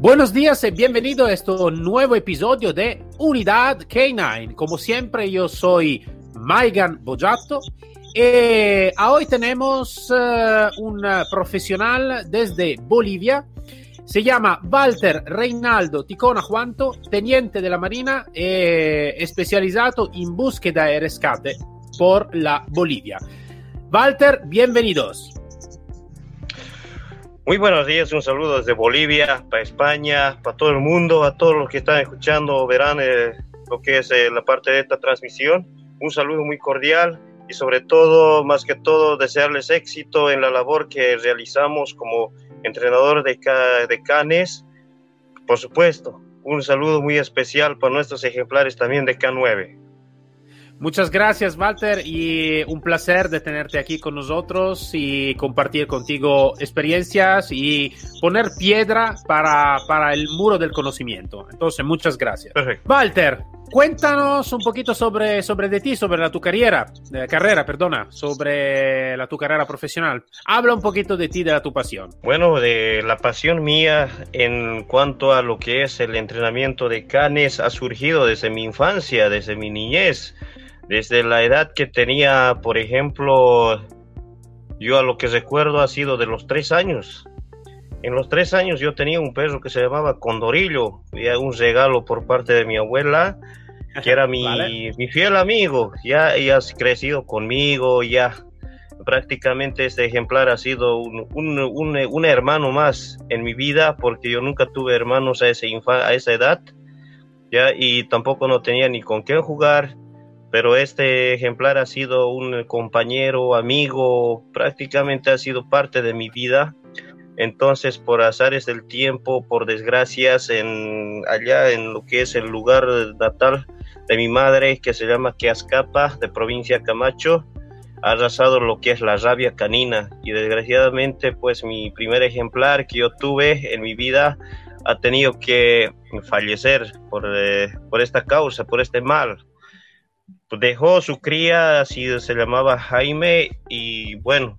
Buenos días y bienvenido a este nuevo episodio de Unidad K9. Como siempre, yo soy Maigan Bojato y hoy tenemos uh, un profesional desde Bolivia. Se llama Walter Reinaldo Ticona Juanto, teniente de la Marina especializado en búsqueda y rescate por la Bolivia. Walter, bienvenidos. Muy buenos días, un saludo desde Bolivia, para España, para todo el mundo, a todos los que están escuchando, verán eh, lo que es eh, la parte de esta transmisión. Un saludo muy cordial y sobre todo, más que todo, desearles éxito en la labor que realizamos como entrenador de, de canes. Por supuesto, un saludo muy especial para nuestros ejemplares también de K9. Muchas gracias, Walter, y un placer de tenerte aquí con nosotros y compartir contigo experiencias y poner piedra para, para el muro del conocimiento. Entonces, muchas gracias. Perfecto. Walter, cuéntanos un poquito sobre, sobre de ti, sobre la tu carrera, eh, carrera, perdona, sobre la tu carrera profesional. Habla un poquito de ti, de la tu pasión. Bueno, de la pasión mía en cuanto a lo que es el entrenamiento de canes ha surgido desde mi infancia, desde mi niñez. Desde la edad que tenía, por ejemplo, yo a lo que recuerdo ha sido de los tres años. En los tres años yo tenía un perro que se llamaba Condorillo, y un regalo por parte de mi abuela, que era mi, Vale. mi fiel amigo. Ya, ya has crecido conmigo, ya prácticamente este ejemplar ha sido un, un, un, un hermano más en mi vida, porque yo nunca tuve hermanos a, ese infa- a esa edad, ya, y tampoco no tenía ni con quién jugar pero este ejemplar ha sido un compañero, amigo, prácticamente ha sido parte de mi vida. Entonces, por azares del tiempo, por desgracias, en, allá en lo que es el lugar natal de mi madre, que se llama Quiascapa, de provincia Camacho, ha arrasado lo que es la rabia canina. Y desgraciadamente, pues mi primer ejemplar que yo tuve en mi vida ha tenido que fallecer por, eh, por esta causa, por este mal dejó su cría, así se llamaba Jaime, y bueno,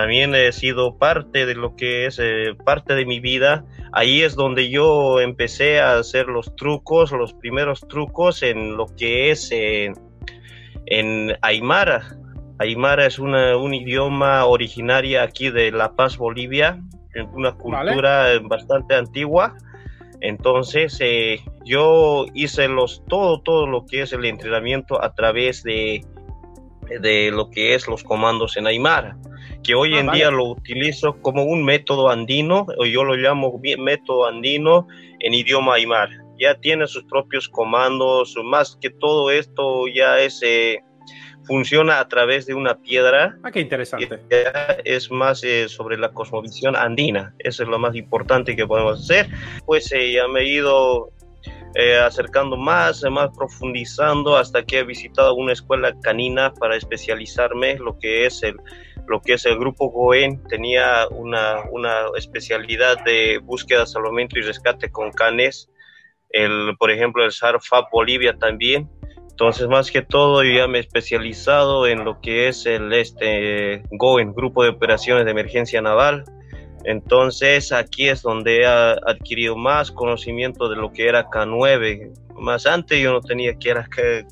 también he sido parte de lo que es eh, parte de mi vida. Ahí es donde yo empecé a hacer los trucos, los primeros trucos en lo que es eh, en Aymara. Aymara es una, un idioma originaria aquí de La Paz, Bolivia, una cultura bastante antigua. Entonces, eh, yo hice los, todo, todo lo que es el entrenamiento a través de, de lo que es los comandos en Aymara, que hoy Ah, en vale. día lo utilizo como un método andino, o yo lo llamo método andino en idioma Aymara. Ya tiene sus propios comandos, más que todo esto ya es, eh, funciona a través de una piedra Ah, qué interesante. es más eh, sobre la cosmovisión andina. Eso es lo más importante que podemos hacer. Pues eh, ya me he ido eh, acercando más, eh, más profundizando hasta que he visitado una escuela canina para especializarme lo que es el lo que es el grupo Goen tenía una, una especialidad de búsqueda, salvamento y rescate con canes. El, por ejemplo, el SARFAP Bolivia también. Entonces, más que todo, yo ya me he especializado en lo que es el este GOEN, Grupo de Operaciones de Emergencia Naval. Entonces, aquí es donde he adquirido más conocimiento de lo que era K9. Más antes yo no tenía que era, que,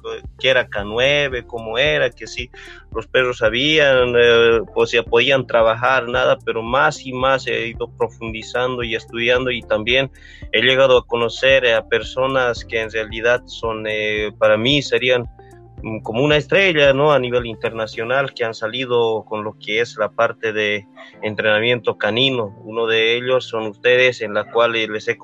era K9, cómo era, que sí, los perros sabían, eh, pues ya podían trabajar, nada, pero más y más he ido profundizando y estudiando y también he llegado a conocer a personas que en realidad son, eh, para mí serían como una estrella, ¿no? A nivel internacional que han salido con lo que es la parte de entrenamiento canino. Uno de ellos son ustedes, en la cual les he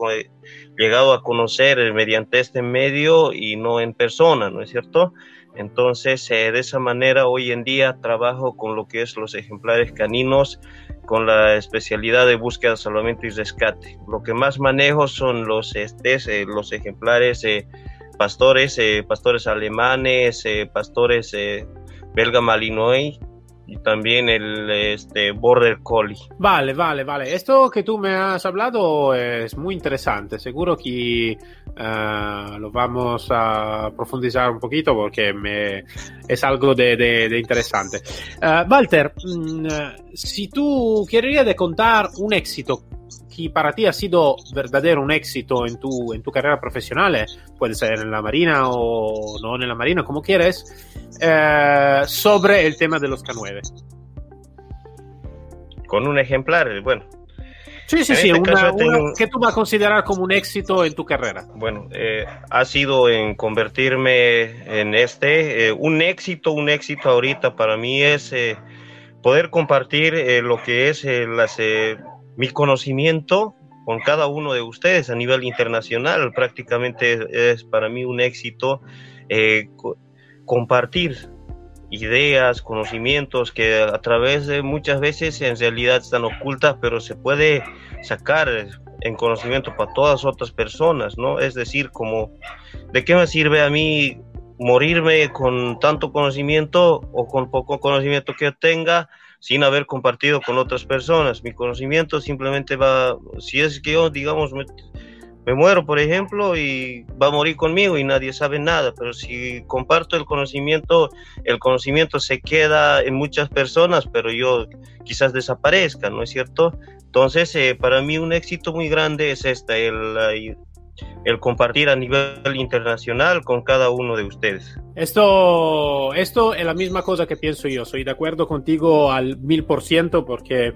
llegado a conocer mediante este medio y no en persona, ¿no es cierto? Entonces, eh, de esa manera, hoy en día trabajo con lo que es los ejemplares caninos, con la especialidad de búsqueda, salvamento y rescate. Lo que más manejo son los, estes, eh, los ejemplares eh, pastores, pastores alemanes, pastores belga malinois y también el este, Border Collie. Vale, vale, vale. Esto que tú me has hablado es muy interesante. Seguro que lo vamos a profundizar un poquito porque me, es algo de, interesante. Walter, mmm, si tú querías de contar un éxito que para ti ha sido verdadero un éxito en tu, en tu carrera profesional, puede ser en la Marina o no en la Marina, como quieres, eh, sobre el tema de los K9. Con un ejemplar, bueno. Sí, sí, sí, este una, una que tú vas a considerar como un éxito en tu carrera. Bueno, eh, ha sido en convertirme en este, eh, un éxito, un éxito ahorita para mí es eh, poder compartir eh, lo que es las mi conocimiento con cada uno de ustedes a nivel internacional. Prácticamente es para mí un éxito eh, compartir ideas, conocimientos que a través de muchas veces en realidad están ocultas, pero se puede sacar en conocimiento para todas otras personas, ¿no? Es decir, como, ¿de qué me sirve a mí morirme con tanto conocimiento o con poco conocimiento que tenga? sin haber compartido con otras personas. Mi conocimiento simplemente va, si es que yo, digamos, me, muero, por ejemplo, y va a morir conmigo y nadie sabe nada, pero si comparto el conocimiento, el conocimiento se queda en muchas personas, pero yo quizás desaparezca, ¿no es cierto? Entonces, eh, para mí un éxito muy grande es este, el, el compartir a nivel internacional con cada uno de ustedes. Esto, esto es la misma cosa que pienso yo. Soy de acuerdo contigo al mil por ciento porque eh,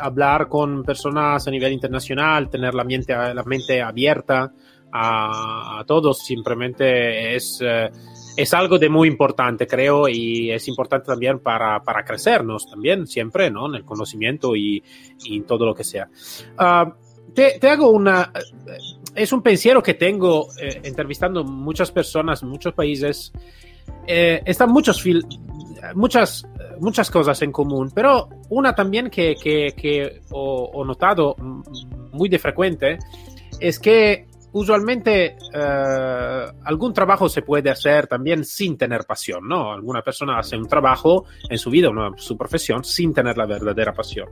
hablar con personas a nivel internacional, tener la mente, la mente abierta a, a todos, simplemente es, eh, es algo de muy importante, creo, y es importante también para, para crecernos también, siempre, ¿no? En el conocimiento y, y en todo lo que sea. Uh, te, te, hago una es un pensiero que tengo eh, entrevistando muchas personas muchos países. Eh, están muchos muchas, muchas cosas en común, pero una también que, que, que ho, notado muy de frecuente es que usualmente eh, algún trabajo se puede hacer también sin tener pasión, ¿no? Alguna persona hace un trabajo en su vida, una, su profesión, sin tener la verdadera pasión.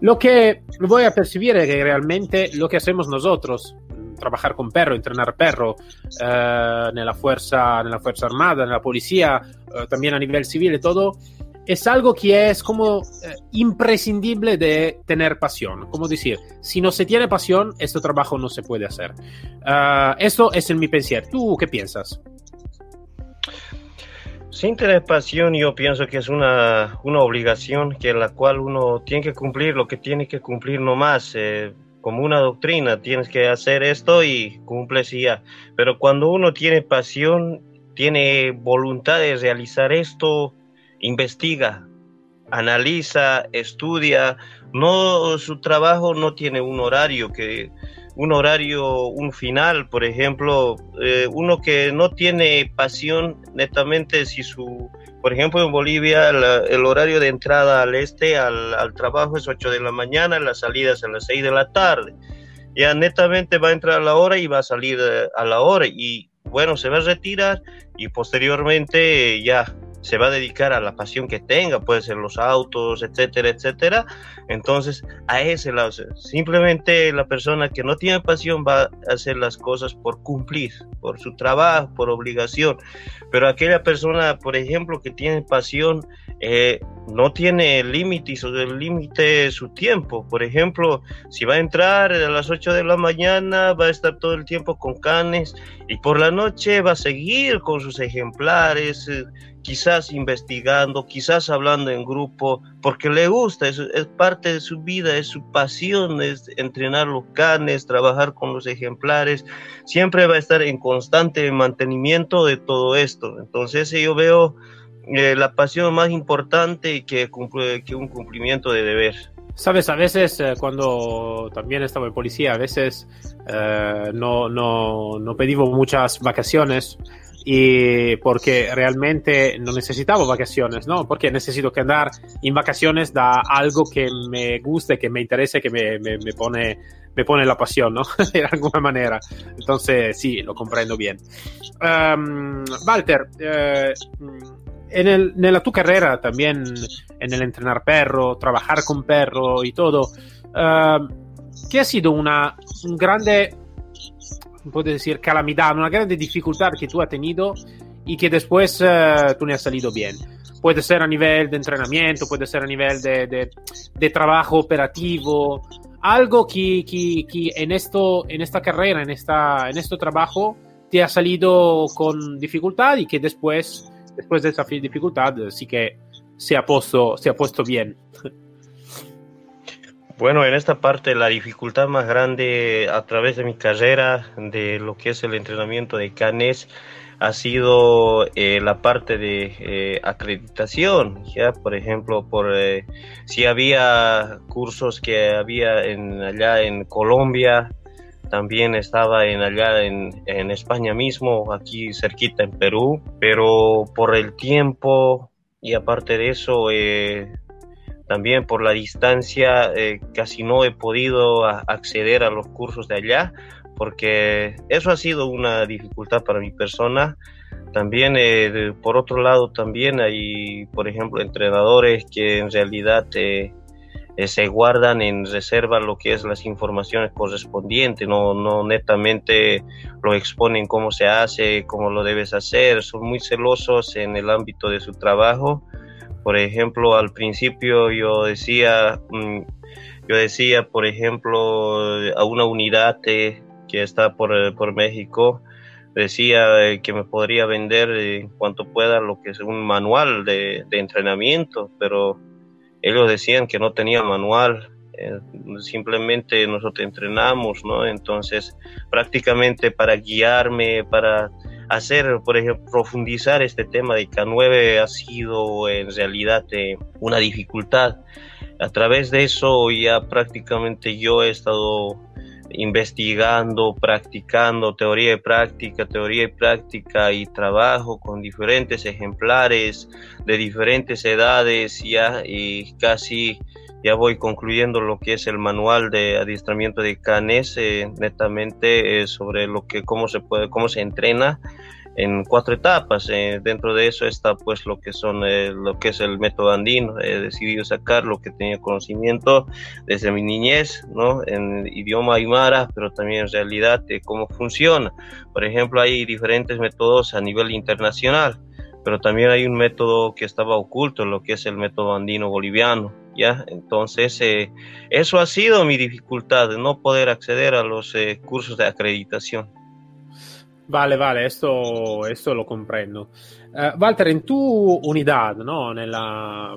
Lo que voy a percibir es que realmente lo que hacemos nosotros trabajar con perro, entrenar perro eh, nella, fuerza, nella Fuerza Armada, nella Policía, eh, también a nivel civil y todo, es algo que es como eh, imprescindible de tener pasión. Como decir, si no se tiene pasión, este trabajo no se puede hacer. Uh, esto es en mi pensar. ¿Tú qué piensas? Sin tener pasión, yo pienso que es una, una obligación que la cual uno tiene que cumplir lo que tiene que cumplir nomás. Eh, como una doctrina, tienes que hacer esto y cumples y ya. Pero cuando uno tiene pasión, tiene voluntad de realizar esto, investiga, analiza, estudia. No, su trabajo no tiene un horario que un horario, un final, por ejemplo, eh, uno que no tiene pasión netamente si su por ejemplo, en Bolivia la, el horario de entrada al este al, trabajo es 8 de la mañana, las salidas a las 6 de la tarde. Ya netamente va a entrar a la hora y va a salir eh, a la hora y bueno, se va a retirar y posteriormente ya se va a dedicar a la pasión que tenga, puede ser los autos, etcétera, etcétera. Entonces, a ese lado, simplemente la persona que no tiene pasión va a hacer las cosas por cumplir, por su trabajo, por obligación. Pero aquella persona, por ejemplo, que tiene pasión, eh, no tiene límite, el límite su tiempo. Por ejemplo, si va a entrar a las 8 de la mañana, va a estar todo el tiempo con canes y por la noche va a seguir con sus ejemplares. Quizás investigando, quizás hablando en grupo, porque le gusta, es, parte de su vida, es su pasión, es entrenar los canes, trabajar con los ejemplares, siempre va a estar en constante mantenimiento de todo esto. Entonces yo veo eh, la pasión más importante que, que un cumplimiento de deber. Sabes, a veces eh, cuando también estaba en policía, a veces eh, no, no, no pedimos muchas vacaciones y porque realmente no necesitaba vacaciones, ¿no? Porque necesito que andar en vacaciones da algo que me guste, que me interese, que me, me, me pone me pone la pasión, ¿no? de alguna manera. Entonces, sí, lo comprendo bien. Um, Walter, eh, en, el, en tu carrera también, en el entrenar perro, trabajar con perro y todo, uh, ¿qué ha sido una un grande puedo decir, calamidad, una grande dificultad que tú has tenido y que después uh, tú ne has salido bien. Puede ser a nivel de entrenamiento, puede ser a nivel de, de, trabajo operativo, algo que, que, que, en, esto, en esta carrera, en, esta, en este trabajo, te ha salido con dificultad y que después, después de esa dificultad sí que se puesto, se ha puesto bien. Bueno, en esta parte la dificultad más grande a través de mi carrera, de lo que es el entrenamiento de canes, ha sido eh, la parte de eh, acreditación, ya por ejemplo, por eh, si había cursos que había en, allá en Colombia, también estaba en allá en, en España mismo, aquí cerquita en Perú, pero por el tiempo y aparte de eso, eh, también por la distancia eh, casi no he podido acceder a los cursos de allá porque eso ha sido una dificultad para mi persona. También, eh, por otro lado, también hay, por ejemplo, entrenadores que en realidad eh, se guardan en reserva lo que es las informaciones correspondientes, no, no netamente lo exponen cómo se hace, cómo lo debes hacer, son muy celosos en el ámbito de su trabajo por ejemplo, al principio yo decía, mm, yo decía, por ejemplo, a una unidad que está por, eh, por México, decía eh, que me podría vender en cuanto pueda lo que es un manual de, de entrenamiento, pero ellos decían que no tenía manual, eh, simplemente nosotros entrenamos, ¿no? Entonces, prácticamente para guiarme, para hacer, por ejemplo, profundizar este tema de K9 ha sido en realidad eh, una dificultad. A través de eso ya prácticamente yo he estado investigando, practicando teoría y práctica, teoría y práctica y trabajo con diferentes ejemplares de diferentes edades ya y casi ya voy concluyendo lo que es el manual de adiestramiento de canes eh, netamente eh, sobre lo que cómo se puede cómo se entrena en cuatro etapas eh, dentro de eso está pues lo que son lo que es el método andino he decidido sacar lo que tenía conocimiento desde mi niñez no en idioma aymara pero también en realidad de cómo funciona por ejemplo hay diferentes métodos a nivel internacional pero también hay un método que estaba oculto, lo que es el método andino boliviano, ¿ya? Entonces, eh, eso ha sido mi dificultad, no poder acceder a los eh, cursos de acreditación. Vale, vale, esto, esto lo comprendo. Uh, Walter, en tu unidad, ¿no? Nella,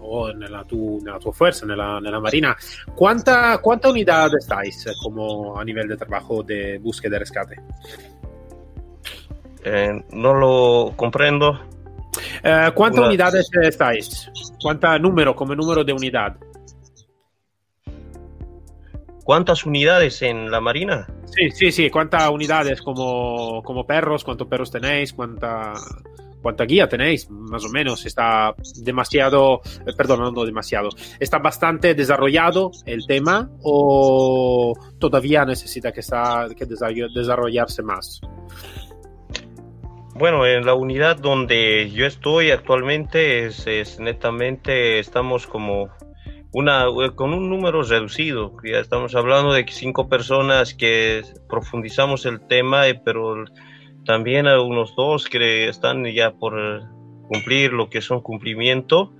o nella, tu, nella tua fuerza, nella, nella Marina, ¿cuánta, ¿cuánta unidad estáis como a nivel de trabajo de búsqueda y rescate? Eh, no lo comprendo. Eh, ¿Cuántas Una... unidades estáis? ¿Cuánto número como número de unidad? ¿Cuántas unidades en la Marina? Sí, sí, sí. ¿Cuántas unidades como, como perros? ¿Cuántos perros tenéis? ¿Cuánta, ¿Cuánta guía tenéis? Más o menos. ¿Está demasiado, eh, perdón, no demasiado, está bastante desarrollado el tema o todavía necesita que, está, que desarrollarse más? Bueno, en la unidad donde yo estoy actualmente es, es netamente estamos como una con un número reducido. Ya estamos hablando de cinco personas que profundizamos el tema, eh, pero también hay unos dos que están ya por cumplir lo que son cumplimiento.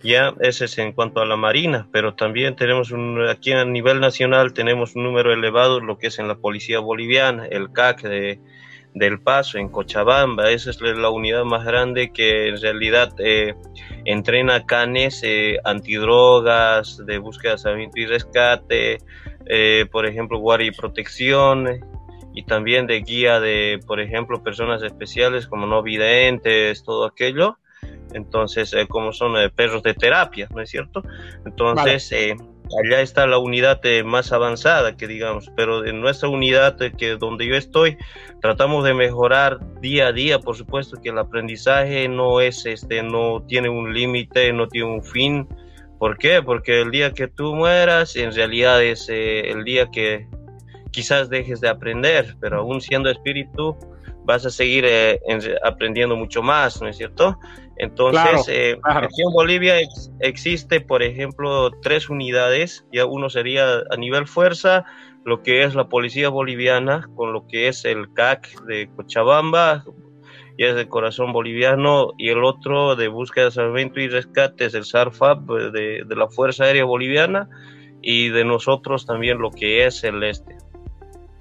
Ya ese es en cuanto a la Marina, pero también tenemos un, aquí a nivel nacional tenemos un número elevado lo que es en la Policía Boliviana, el CAC de del Paso, en Cochabamba. Esa es la unidad más grande que en realidad eh, entrena canes eh, antidrogas, de búsqueda, salvamento y rescate, eh, por ejemplo, guardia y protección, y también de guía de, por ejemplo, personas especiales como no videntes, todo aquello. Entonces, como son perros de terapia, ¿no es cierto? Entonces, vale allá está la unidad más avanzada, que digamos, pero en nuestra unidad, que donde yo estoy, tratamos de mejorar día a día, por supuesto que el aprendizaje no es, este, no tiene un límite, no tiene un fin. ¿Por qué? Porque el día que tú mueras, en realidad es eh, el día que quizás dejes de aprender, pero aún siendo espíritu, vas a seguir eh, aprendiendo mucho más, ¿no es cierto? Entonces, eh, aquí en Bolivia existe, por ejemplo, tres unidades, ya uno sería a nivel fuerza, lo que es la policía boliviana, con lo que es el CAC de Cochabamba, y es el corazón boliviano, y el otro de búsqueda, salvamento y rescate es el SARFAP de, de la Fuerza Aérea Boliviana, y de nosotros también lo que es el este.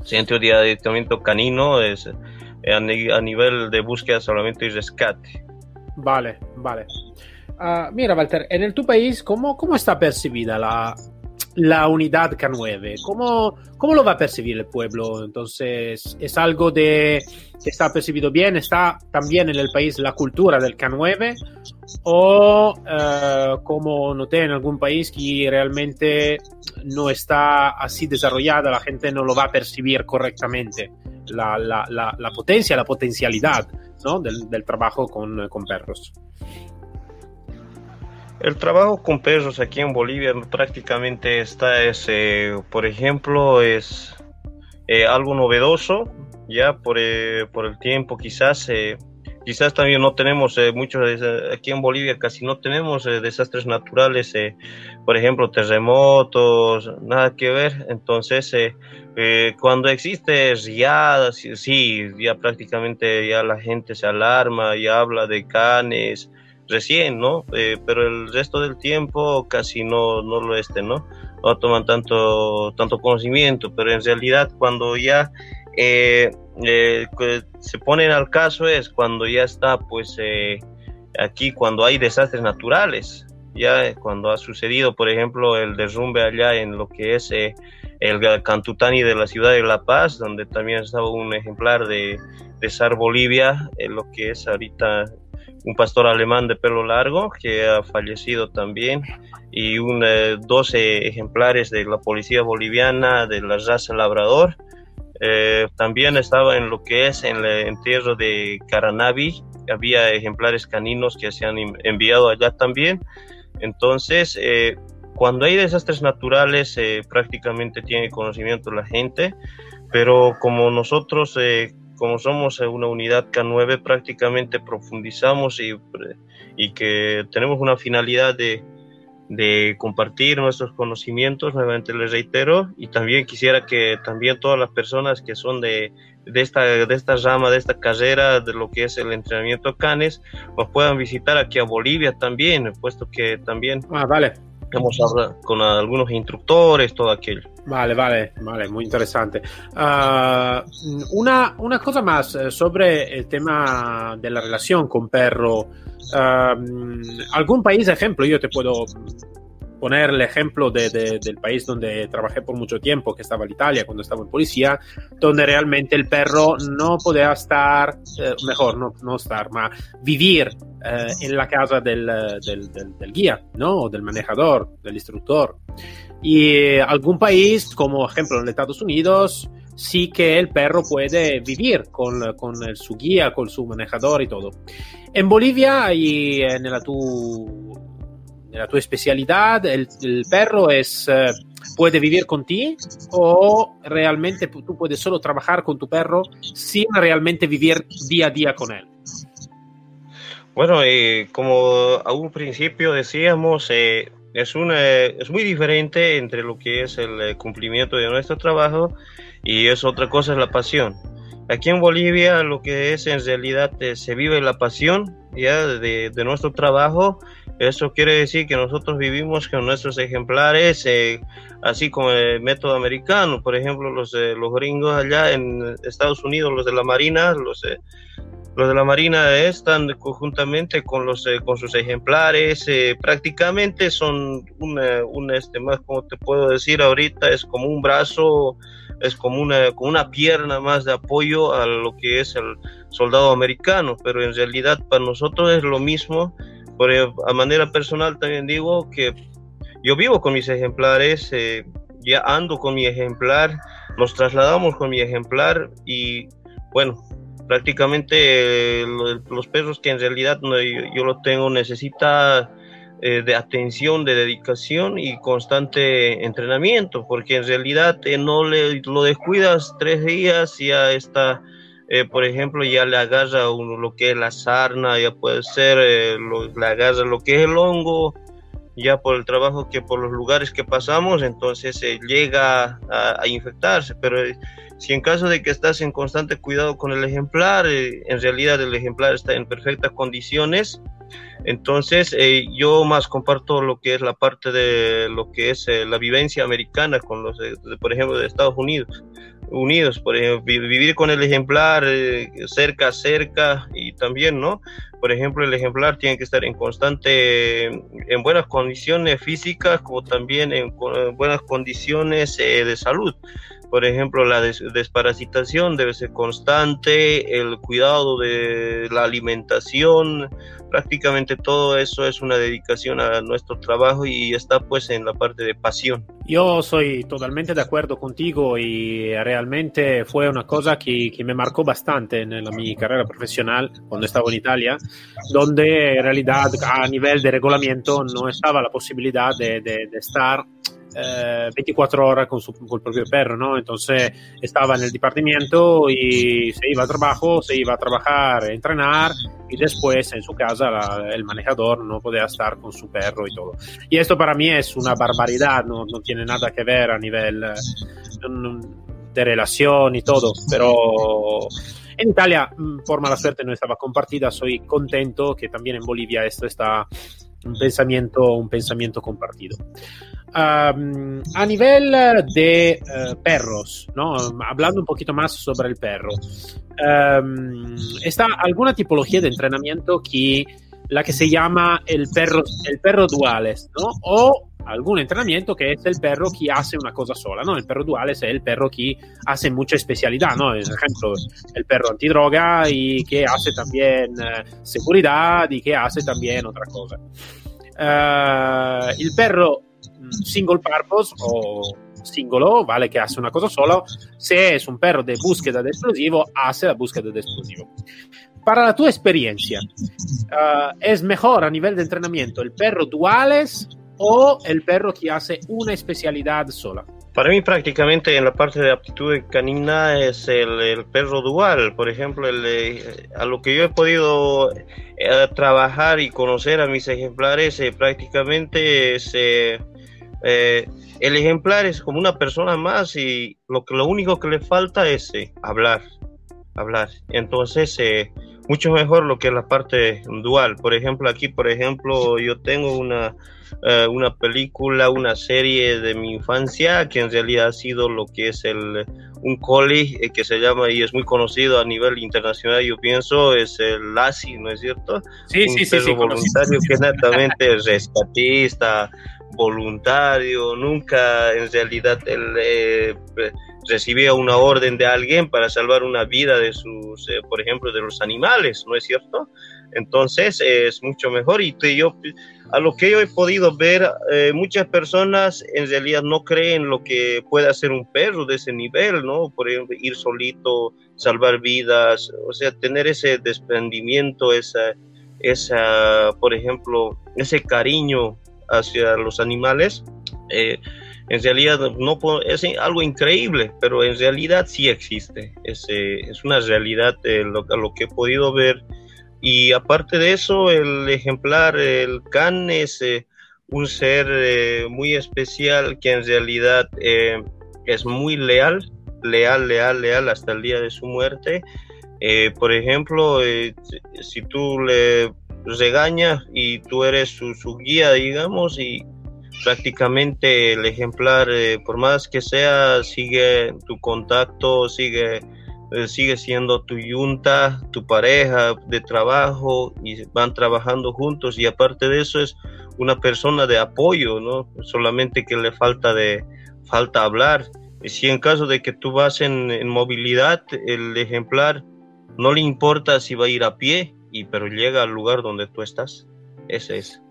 Centro de Adiestramiento Canino es a, nivel de búsqueda, salvamento y rescate. Vale, vale. Uh, mira, Walter, en el, tu país, ¿cómo, cómo está percibida la, la unidad K9? ¿Cómo, ¿Cómo lo va a percibir el pueblo? Entonces, ¿es algo de que está percibido bien? ¿Está también en el país la cultura del K9? ¿O uh, como noté en algún país que realmente no está así desarrollada, la gente no lo va a percibir correctamente? la, la, la, potencia, la potencialidad ¿no? del, del, trabajo con, con, perros. El trabajo con perros aquí en Bolivia prácticamente está, es, eh, por ejemplo, es eh, algo novedoso, ya por, eh, por el tiempo quizás quizás también no tenemos eh, muchos, aquí en Bolivia casi no tenemos eh, desastres naturales, eh, por ejemplo, terremotos, nada que ver. Entonces, cuando existe ya, sí, ya prácticamente ya la gente se alarma, y habla de canes, recién, ¿no? pero el resto del tiempo casi no, no lo este, ¿no? No toman tanto, tanto conocimiento, pero en realidad cuando ya eh, eh, se ponen al caso es cuando ya está, pues, eh, aquí, cuando hay desastres naturales, ya cuando ha sucedido, por ejemplo, el derrumbe allá en lo que es el Cantutani de la ciudad de La Paz, donde también estaba un ejemplar de, de SAR Bolivia, en lo que es ahorita un pastor alemán de pelo largo que ha fallecido también y un, 12 ejemplares de la policía boliviana de la raza labrador eh, también estaba en lo que es el entierro de Caranavi, había ejemplares caninos que se han enviado allá también. Entonces, eh, cuando hay desastres naturales, eh, prácticamente tiene conocimiento la gente, pero como nosotros, como somos una unidad K9, prácticamente profundizamos y, y que tenemos una finalidad de de compartir nuestros conocimientos, nuevamente les reitero, y también quisiera que también todas las personas que son de, de, esta, de esta rama, de esta carrera, de lo que es el entrenamiento canes, nos puedan visitar aquí a Bolivia también, puesto que también ah, vale. Hemos hablado con algunos instructores, todo aquello. Vale, vale, vale, muy interesante. Uh, una, una cosa más eh, sobre el tema de la relación con perro algún país, ejemplo, yo te puedo poner el ejemplo de, del país donde trabajé por mucho tiempo, que estaba en Italia, cuando estaba en policía, donde realmente el perro no podía estar, eh, mejor, no, no estar, ma vivir eh, en la casa del, del, del, guía, ¿no? Del manejador, del instructor. Y algún país, como ejemplo en Estados Unidos, sí que el perro puede vivir con, con su guía, con su manejador y todo. En Bolivia y en la tu, la tu especialidad, el, perro es, uh, puede vivir contigo o realmente tú puedes solo trabajar con tu perro sin realmente vivir día a día con él. Bueno, eh, como a un principio decíamos, eh, es, una, es muy diferente entre lo que es el eh, cumplimiento de nuestro trabajo y es otra cosa, es la pasión. Aquí en Bolivia lo que es en realidad eh, se vive la pasión ya de, de, nuestro trabajo. Eso quiere decir que nosotros vivimos con nuestros ejemplares, eh, así como el método americano. Por ejemplo, los, los gringos allá en Estados Unidos, los de la Marina, los, los de la Marina están conjuntamente con, los, con sus ejemplares. Eh, prácticamente son un, este, más como te puedo decir ahorita, es como un brazo es como una, como una pierna más de apoyo a lo que es el soldado americano, pero en realidad para nosotros es lo mismo. Por, a manera personal también digo que yo vivo con mis ejemplares, eh, ya ando con mi ejemplar, nos trasladamos con mi ejemplar y bueno, prácticamente eh, los perros que en realidad yo, yo lo tengo necesita eh, de atención, de dedicación y constante entrenamiento, porque en realidad eh, no le, lo descuidas tres días y ya está, eh, por ejemplo, ya le agarra uno lo que es la sarna, ya puede ser, le agarra lo que es el hongo, ya por el trabajo que por los lugares que pasamos, entonces llega a, a, infectarse, pero si en caso de que estás en constante cuidado con el ejemplar, en realidad el ejemplar está en perfectas condiciones, entonces, eh, yo más comparto lo que es la parte de lo que es eh, la vivencia americana con los, por ejemplo, de Estados Unidos. Unidos, por ejemplo, vivir con el ejemplar eh, cerca, cerca y también, ¿no? Por ejemplo, el ejemplar tiene que estar en constante, en buenas condiciones físicas como también en, en buenas condiciones de salud. Por ejemplo, la desparasitación debe ser constante, el cuidado de la alimentación, prácticamente todo eso es una dedicación a nuestro trabajo y está pues en la parte de pasión. Yo soy totalmente de acuerdo contigo y realmente fue una cosa que, que me marcó bastante en la, mi carrera profesional cuando estaba en Italia, donde en realidad a nivel de reglamento no estaba la posibilidad de, de, de estar eh, 24 horas con, su, propio perro, ¿no? Entonces estaba en el departamento y se iba a trabajo, se iba a trabajar, entrenar y después en su casa la, el manejador no podía estar con su perro y todo. Y esto para mí es una barbaridad, no, no tiene nada que ver a nivel eh, de relación y todo, pero en Italia, mm, por mala suerte, no estaba compartida. Soy contento que también en Bolivia esto está un pensamiento, un pensamiento compartido. Um, a nivel de uh, perros, ¿no? hablando un poquito más sobre el perro, um, está alguna tipología de entrenamiento que la que se llama el perro, el perro duales, ¿no? O algún entrenamiento que es el perro que hace una cosa sola, ¿no? El perro dual es el perro que hace mucha especialidad, ¿no? Por ejemplo, el perro antidroga y que hace también uh, seguridad y que hace también otra cosa. Uh, el perro single purpose o singolo, ¿vale? Que hace una cosa sola. Si es un perro de búsqueda de explosivo, hace la búsqueda de explosivo. Para la tu experiencia, uh, ¿es mejor a nivel de entrenamiento el perro duales o el perro que hace una especialidad sola? Para mí prácticamente en la parte de aptitud canina es el, el perro dual. Por ejemplo, el, eh, a lo que yo he podido eh, trabajar y conocer a mis ejemplares, eh, prácticamente es, eh, eh, el ejemplar es como una persona más y lo, que, lo único que le falta es hablar, hablar. Entonces mucho mejor lo que es la parte dual. Por ejemplo, aquí, por ejemplo, yo tengo una, uh, una película, una serie de mi infancia que en realidad ha sido lo que es el un collie eh, que se llama y es muy conocido a nivel internacional, yo pienso, es el Lassie, ¿no es cierto? Sí, un sí, sí, sí, voluntario que netamente es rescatista, voluntario, nunca en realidad él eh, recibía una orden de alguien para salvar una vida de sus, eh, por ejemplo, de los animales, ¿no es cierto? Entonces es mucho mejor y yo, a lo que yo he podido ver, eh, muchas personas en realidad no creen lo que puede hacer un perro de ese nivel, ¿no? Por ejemplo, ir solito, salvar vidas, o sea, tener ese desprendimiento, esa, esa por ejemplo, ese cariño hacia los animales. Eh, en realidad no es algo increíble, pero en realidad sí existe. Es, eh, es una realidad eh, lo, lo, que he podido ver. Y aparte de eso, el ejemplar, el can, es un ser muy especial que en realidad es muy leal, leal, leal, leal hasta el día de su muerte. por ejemplo, si tú le regañas y tú eres su, su guía, digamos, y prácticamente el ejemplar, eh, por más que sea, sigue tu contacto, sigue, eh, sigue siendo tu yunta, tu pareja de trabajo y van trabajando juntos y aparte de eso es una persona de apoyo, ¿no? Solamente que le falta de falta hablar. Si en caso de que tú vas en, en movilidad, el ejemplar no le importa si va a ir a pie, y pero llega al lugar donde tú estás. Ese es.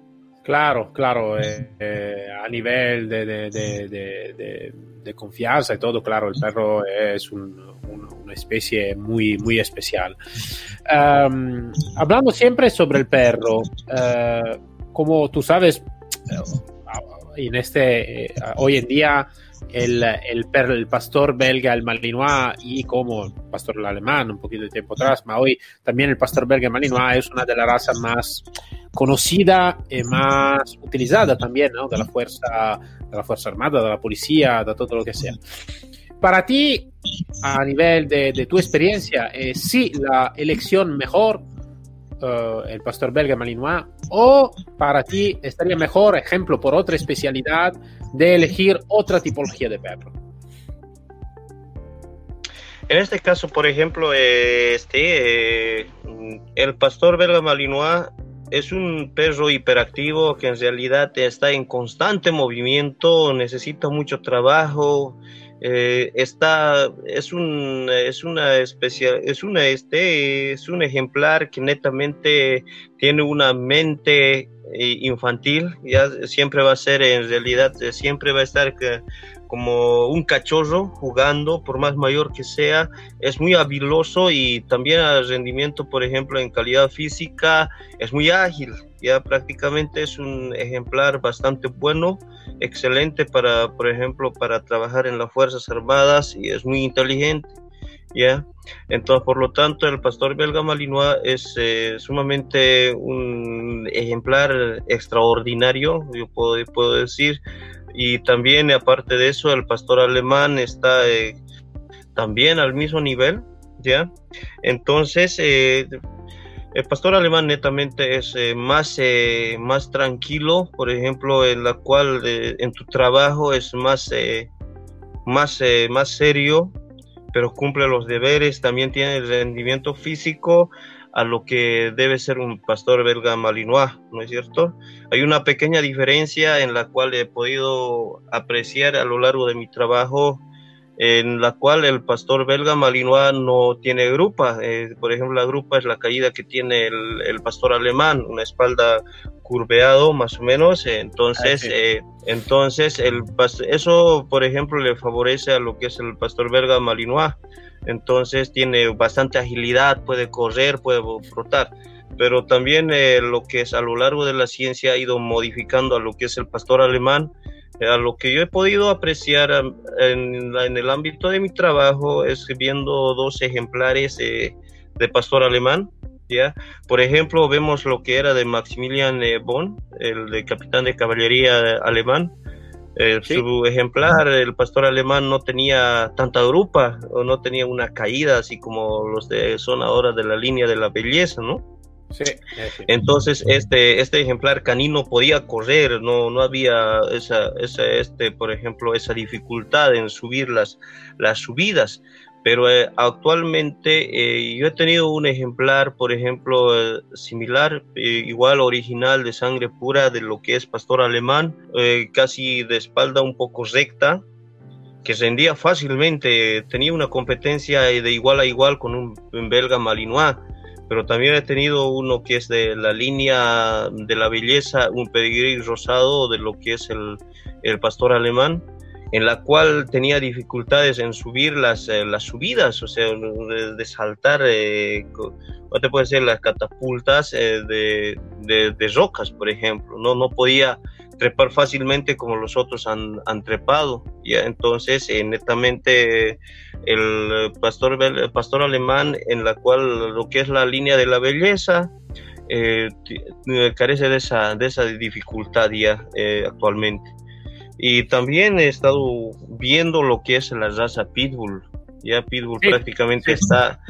Claro, claro, eh, eh, a nivel de, de, de, de, confianza y todo, claro, el perro es un, una especie muy, muy especial. Um, hablando siempre sobre el perro, uh, como tú sabes, en este, hoy en día el, el, el, pastor belga, el malinois, y como el pastor alemán un poquito de tiempo atrás, pero hoy también el pastor belga, el malinois, es una de las razas más conocida y más utilizada también, ¿no? De la fuerza, de la fuerza armada, de la policía, de todo lo que sea. Para ti, a nivel de, de tu experiencia, ¿es sí la elección mejor uh, el pastor belga malinois o para ti estaría mejor, ejemplo, por otra especialidad, de elegir otra tipología de perro? En este caso, por ejemplo, este, eh, el pastor belga malinois es un perro hiperactivo que en realidad está en constante movimiento, necesita mucho trabajo, eh, está, es un, es una especial, es una, este, es un ejemplar que netamente tiene una mente eh, infantil, ya siempre va a ser, en realidad, siempre va a estar como un cachorro jugando, por más mayor que sea, es muy habiloso y también al rendimiento, por ejemplo, en calidad física, es muy ágil, ya prácticamente es un ejemplar bastante bueno, excelente para, por ejemplo, para trabajar en las Fuerzas Armadas y es muy inteligente. ¿ya? Entonces, por lo tanto, el pastor belga malinois es eh, sumamente un ejemplar extraordinario, yo puedo, puedo decir, y también aparte de eso el pastor alemán está eh, también al mismo nivel ya entonces eh, el pastor alemán netamente es eh, más más tranquilo por ejemplo en la cual en tu trabajo es más más más serio pero cumple los deberes también tiene el rendimiento físico a lo que debe ser un pastor belga malinois, ¿no es cierto? Hay una pequeña diferencia en la cual he podido apreciar a lo largo de mi trabajo, en la cual el pastor belga malinois no tiene grupa. Eh, por ejemplo, la grupa es la caída que tiene el, pastor alemán, una espalda curveado más o menos. Entonces, eh, entonces el, eso, por ejemplo, le favorece a lo que es el pastor belga malinois entonces tiene bastante agilidad, puede correr, puede frotar, pero también eh, lo que es a lo largo de la ciencia ha ido modificando a lo que es el pastor alemán, eh, a lo que yo he podido apreciar en, el ámbito de mi trabajo es viendo dos ejemplares de pastor alemán, ¿ya? Por ejemplo, vemos lo que era de Maximilian eh, Bonn, el de capitán de caballería alemán, eh, su ejemplar, el pastor alemán, no tenía tanta grupa o no tenía una caída así como los de son ahora de la línea de la belleza, ¿no? Sí, Entonces este este ejemplar canino podía correr, no no había esa, esa este por ejemplo esa dificultad en subir las las subidas pero eh, actualmente eh, yo he tenido un ejemplar, por ejemplo, eh, similar, igual original de sangre pura de lo que es pastor alemán, casi de espalda un poco recta, que rendía fácilmente, tenía una competencia de igual a igual con un, belga malinois, pero también he tenido uno que es de la línea de la belleza, un pedigrí rosado de lo que es el, el pastor alemán en la cual tenía dificultades en subir las, eh, las subidas, o sea, de, saltar, eh, te puede decir, las catapultas eh, de, de, rocas, por ejemplo, no, no podía trepar fácilmente como los otros han, han trepado, ¿ya? entonces eh, netamente el pastor, el pastor alemán en la cual lo que es la línea de la belleza, carece de esa, de esa dificultad ya actualmente. Y también he estado viendo lo que es la raza Pitbull. Ya Pitbull prácticamente está,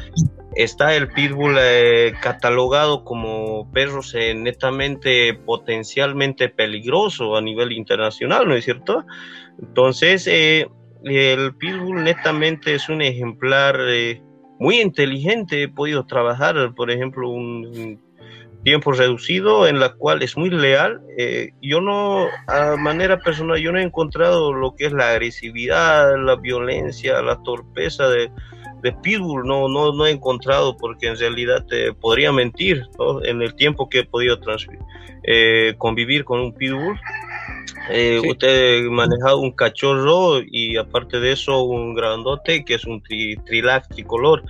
está el Pitbull eh, catalogado como perros eh, netamente potencialmente peligroso a nivel internacional, ¿no es cierto? Entonces, eh, el Pitbull netamente es un ejemplar muy inteligente. He podido trabajar, por ejemplo, un tiempo reducido en la cual es muy leal. Eh, yo no, a manera personal, yo no he encontrado lo que es la agresividad, la violencia, la torpeza de, de Pitbull. No, no, no he encontrado porque en realidad te podría mentir en el tiempo que he podido eh, convivir con un Pitbull. Eh, Usted ha manejado un cachorro y aparte de eso un grandote que es un tri, trilac tricolor,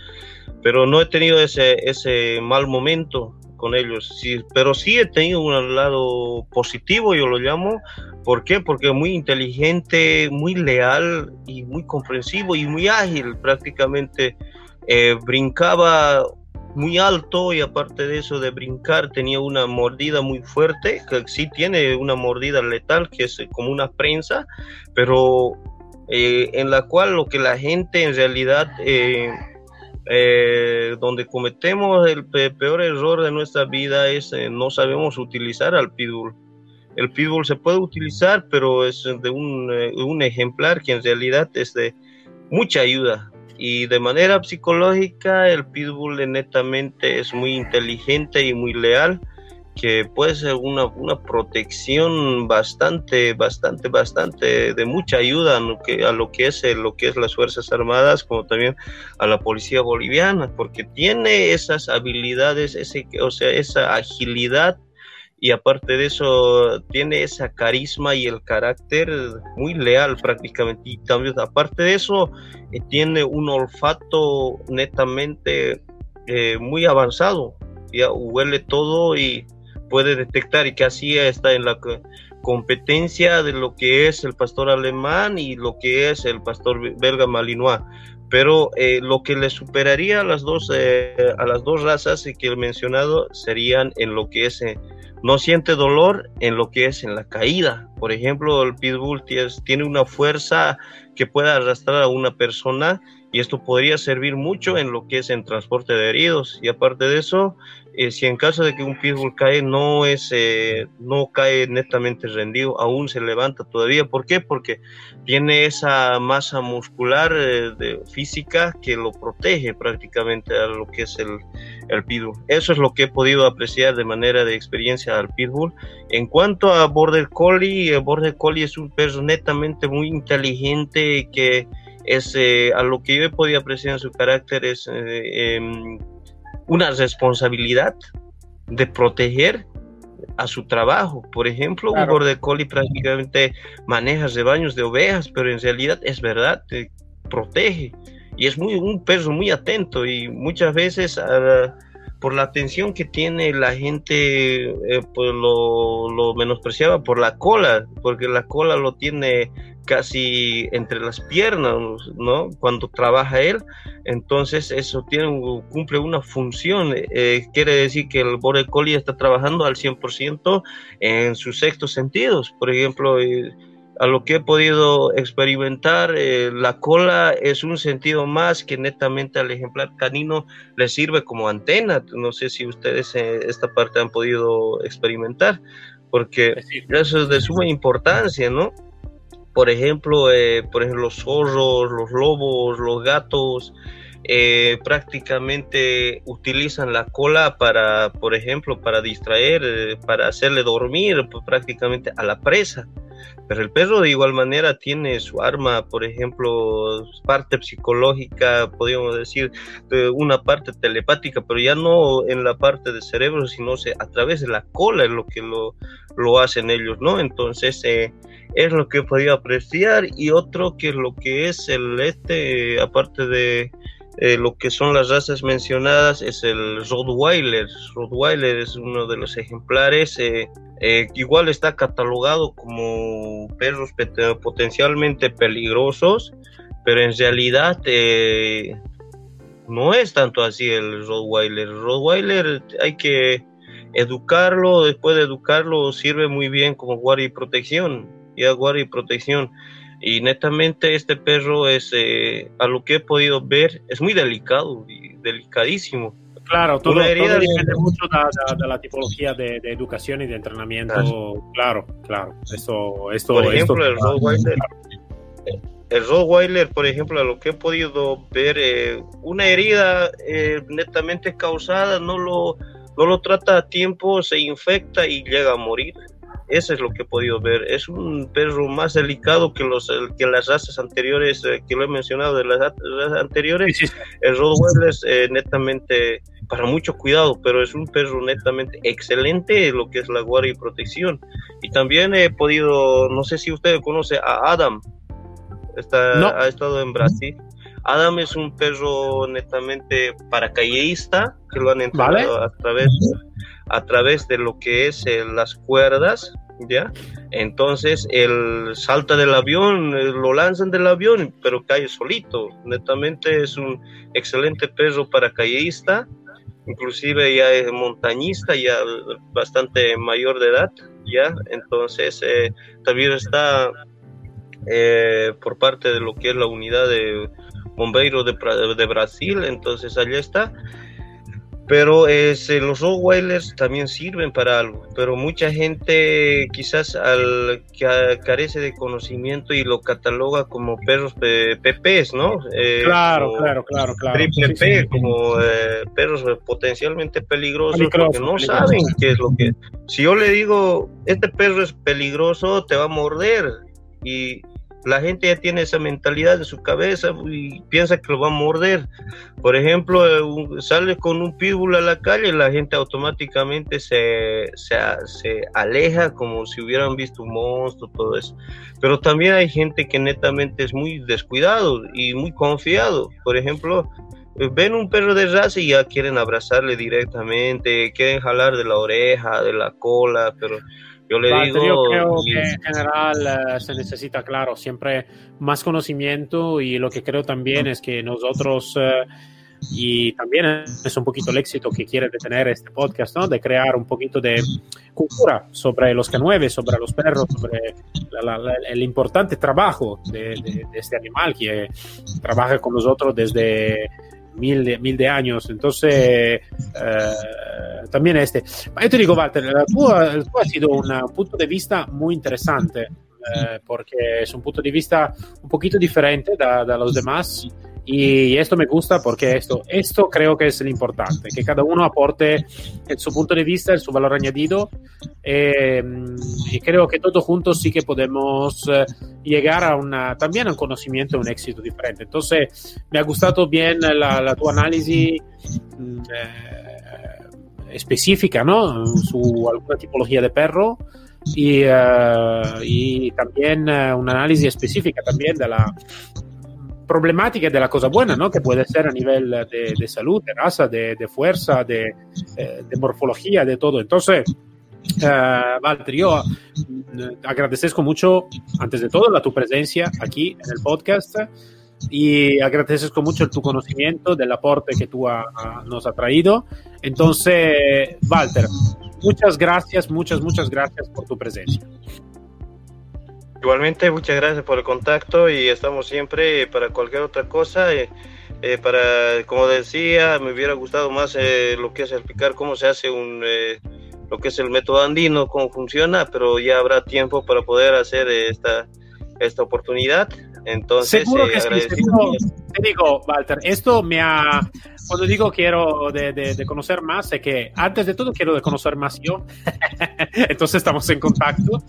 pero no he tenido ese, ese mal momento ellos, sí, pero sí he tenido un lado positivo, yo lo llamo, ¿por qué? Porque es muy inteligente, muy leal y muy comprensivo y muy ágil prácticamente. Eh, brincaba muy alto y aparte de eso de brincar tenía una mordida muy fuerte, que sí tiene una mordida letal, que es como una prensa, pero eh, en la cual lo que la gente en realidad... Eh, eh, donde cometemos el peor error de nuestra vida es no sabemos utilizar al pitbull. El pitbull se puede utilizar, pero es de un, un ejemplar que en realidad es de mucha ayuda, y de manera psicológica, el pitbull netamente es muy inteligente y muy leal, que puede ser una, una protección bastante, bastante, bastante de mucha ayuda a lo que, a lo que es lo que es las Fuerzas Armadas, como también a la policía boliviana, porque tiene esas habilidades, ese, o sea, esa agilidad y aparte de eso tiene esa carisma y el carácter muy leal prácticamente. Y también aparte de eso eh, tiene un olfato netamente eh, muy avanzado. Ya huele todo y puede detectar y que así está en la competencia de lo que es el pastor alemán y lo que es el pastor belga malinois pero eh, lo que le superaría a las dos a las dos razas que he mencionado serían en lo que es no siente dolor en lo que es en la caída. Por ejemplo, el pitbull tiene una fuerza que puede arrastrar a una persona y esto podría servir mucho en lo que es en transporte de heridos. Y aparte de eso, eh, si en caso de que un pitbull cae, no, es, eh, no cae netamente rendido, aún se levanta todavía. ¿Por qué? Porque tiene esa masa muscular eh, de, física que lo protege prácticamente a lo que es el, el pitbull. Eso es lo que he podido apreciar de manera de experiencia al pitbull. En cuanto a Border Collie, el Border Collie es un perro netamente muy inteligente que es a lo que yo he podido apreciar en su carácter es em, una responsabilidad de proteger a su trabajo. Por ejemplo, un border collie prácticamente maneja rebaños de ovejas, pero en realidad es verdad, te protege. Y es muy un perro muy atento y muchas veces ah, por la atención que tiene la gente eh, pues lo, lo menospreciaba por la cola, porque la cola lo tiene casi entre las piernas, ¿no? Cuando trabaja él, entonces eso tiene, cumple una función, eh, quiere decir que el border collie está trabajando al 100% en sus sextos sentidos, por ejemplo, eh, a lo que he podido experimentar, eh, la cola es un sentido más que netamente al ejemplar canino le sirve como antena, no sé si ustedes esta parte han podido experimentar, porque eso es de suma importancia, ¿no? por ejemplo, eh, por ejemplo, los zorros, los lobos, los gatos, eh, prácticamente utilizan la cola para, por ejemplo, para distraer, eh, para hacerle dormir pues, prácticamente a la presa. Pero el perro de igual manera tiene su arma, por ejemplo, parte psicológica, podríamos decir, una parte telepática, pero ya no en la parte del cerebro, sino a través de la cola es lo que lo, lo hacen ellos, ¿no? Entonces, es lo que podido apreciar y otro que lo que es el este, aparte de eh, lo que son las razas mencionadas, es el Rottweiler. Rottweiler es uno de los ejemplares, eh, eh, igual está catalogado como perros potencialmente peligrosos, pero en realidad no es tanto así el Rottweiler. Rottweiler hay que educarlo, después de educarlo sirve muy bien como guardia y protección y guardia y protección. Y netamente este perro es, eh, a lo que he podido ver, es muy delicado y delicadísimo. Claro, todo, herida depende mucho de, la tipología de, educación y de entrenamiento. Claro, claro. Eso, esto, por ejemplo, el Rottweiler, el Rottweiler, por ejemplo, a lo que he podido ver, eh, una herida eh, netamente causada, no lo, no lo trata a tiempo, se infecta y llega a morir Eso es lo que he podido ver. Es un perro más delicado que, los, que las razas anteriores, eh, que lo he mencionado de las razas anteriores. El Rottweiler es eh, netamente para mucho cuidado, pero es un perro netamente excelente en lo que es la guardia y protección. Y también he podido, no sé si usted conoce a Adam, Está, ha estado en Brasil. Adam es un perro netamente paracaidista que lo han entrenado a través a través de lo que es eh, las cuerdas, ¿ya? Entonces él salta del avión, eh, lo lanzan del avión, pero cae solito. Netamente es un excelente perro paracaidista, inclusive ya es montañista, ya bastante mayor de edad, ¿ya? Entonces eh, también está por parte de lo que es la unidad de bomberos de, de Brasil, entonces allá está. Pero es, eh, los Rottweilers también sirven para algo, pero mucha gente quizás al que carece de conocimiento y lo cataloga como perros PPs, ¿no? Eh, claro, claro, claro, claro, Triple P, como eh, perros potencialmente peligrosos, porque no saben qué es lo que... Si yo le digo, este perro es peligroso, te va a morder, y la gente ya tiene esa mentalidad en su cabeza y piensa que lo va a morder. Por ejemplo, eh, sale con un pitbull a la calle, la gente automáticamente se, se, aleja como si hubieran visto un monstruo, todo eso. Pero también hay gente que netamente es muy descuidado y muy confiado. Por ejemplo, eh, ven un perro de raza y ya quieren abrazarle directamente, quieren jalar de la oreja, de la cola, pero yo le digo. Yo creo que en general eh, se necesita, claro, siempre más conocimiento y lo que creo también es que nosotros. Eh, y también es un poquito el éxito que quiere tener este podcast, ¿no? De crear un poquito de cultura sobre los K9, sobre los perros, sobre el importante trabajo de, de, este animal que trabaja con nosotros desde mil de, mil de años. Entonces, eh, también este. Yo te digo, Walter, tú, ha sido un punto de vista muy interesante, eh, porque es un punto de vista un poquito diferente de los demás. Y esto me gusta porque esto, esto creo que es lo importante, que cada uno aporte el, su punto de vista, el su valor añadido. Eh, y creo que todos juntos sí que podemos eh, llegar a una, también a un conocimiento, a un éxito diferente. Entonces, me ha gustado bien la, la tu análisis mm, eh, específica, ¿no? Su alguna tipología de perro. Y, y también un análisis específica también de la, problemáticas de la cosa buena, ¿no? Que puede ser a nivel de, de salud, de raza, de, de fuerza, de, de, morfología, de todo. Entonces, uh, Walter, yo eh, agradezco mucho, antes de todo, la tu presencia aquí en el podcast y agradezco mucho tu conocimiento del aporte que tú a, a, nos ha traído. Entonces, Walter, muchas gracias, muchas, muchas gracias por tu presencia. Igualmente, muchas gracias por el contacto y estamos siempre para cualquier otra cosa. Eh, eh, para, como decía, me hubiera gustado más eh, lo que es explicar cómo se hace un, eh, lo que es el método andino, cómo funciona, pero ya habrá tiempo para poder hacer esta, esta oportunidad. Entonces, seguro que sí, seguro, te digo, Walter, esto me ha, cuando digo quiero de, de, de, conocer más, es que antes de todo quiero de conocer más yo. Entonces estamos en contacto.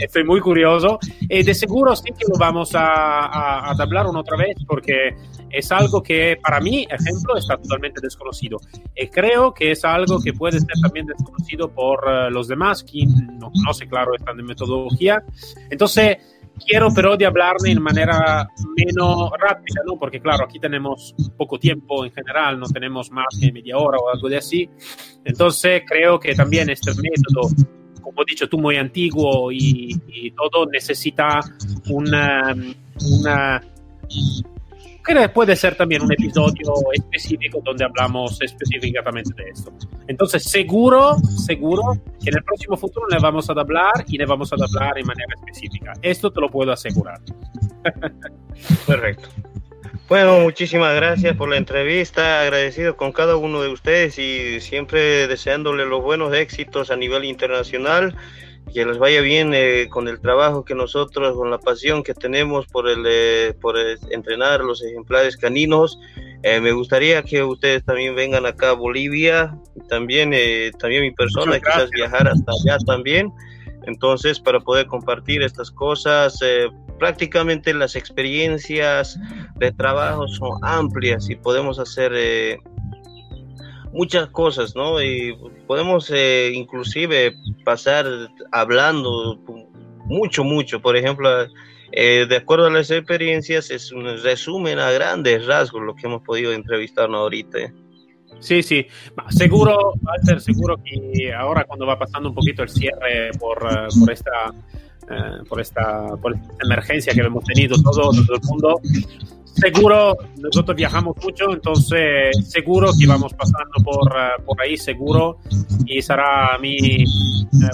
Estoy muy curioso. Y de seguro sí que lo vamos a, a, a hablar una otra vez porque es algo que para mí, ejemplo, está totalmente desconocido. Y creo que es algo que puede ser también desconocido por uh, los demás, quien no conoce, claro, esta metodología. Entonces, quiero pero de hablarme en manera menos rápida, ¿no? Porque claro, aquí tenemos poco tiempo en general, no tenemos más que media hora o algo de así. Entonces creo que también este método, como he dicho tú, muy antiguo y, y todo necesita una, una que puede ser también un episodio específico donde hablamos específicamente de esto. Entonces, seguro, seguro que en el próximo futuro le vamos a hablar y le vamos a hablar en manera específica. Esto te lo puedo asegurar. Perfecto. Bueno, muchísimas gracias por la entrevista, agradecido con cada uno de ustedes y siempre deseándole los buenos éxitos a nivel internacional que les vaya bien eh, con el trabajo que nosotros, con la pasión que tenemos por, el, eh, por entrenar los ejemplares caninos. Eh, me gustaría que ustedes también vengan acá a Bolivia, también, eh, también mi persona, quizás viajar hasta allá también. Entonces, para poder compartir estas cosas, eh, prácticamente las experiencias de trabajo son amplias y podemos hacer eh, muchas cosas, ¿no? Y podemos eh, inclusive pasar hablando mucho, mucho. Por ejemplo, de acuerdo a las experiencias, es un resumen a grandes rasgos lo que hemos podido entrevistarnos ahorita. Sí, sí, seguro, Walter, seguro que ahora cuando va pasando un poquito el cierre por, eh, por esta, eh, por, esta, emergencia que hemos tenido todo el mundo, seguro, nosotros viajamos mucho, entonces seguro que vamos pasando por, eh, por ahí, seguro, y será a mí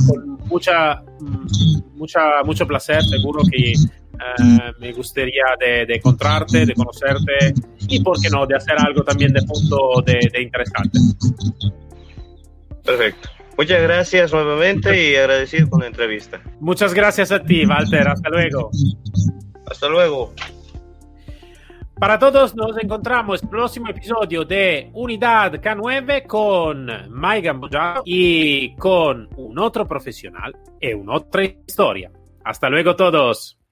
con mucha, mm, mucha, mucho placer, seguro que eh, me gustaría de, de, encontrarte, de conocerte y, ¿por qué no?, de hacer algo también de punto de, de interesante. Perfecto. Muchas gracias nuevamente y agradecido con la entrevista. Muchas gracias a ti, Walter. Hasta luego. Hasta luego. Para todos nos encontramos el próximo episodio de Unidad K9 con Mike Gamboja y con un otro profesional y una otra historia. Hasta luego todos.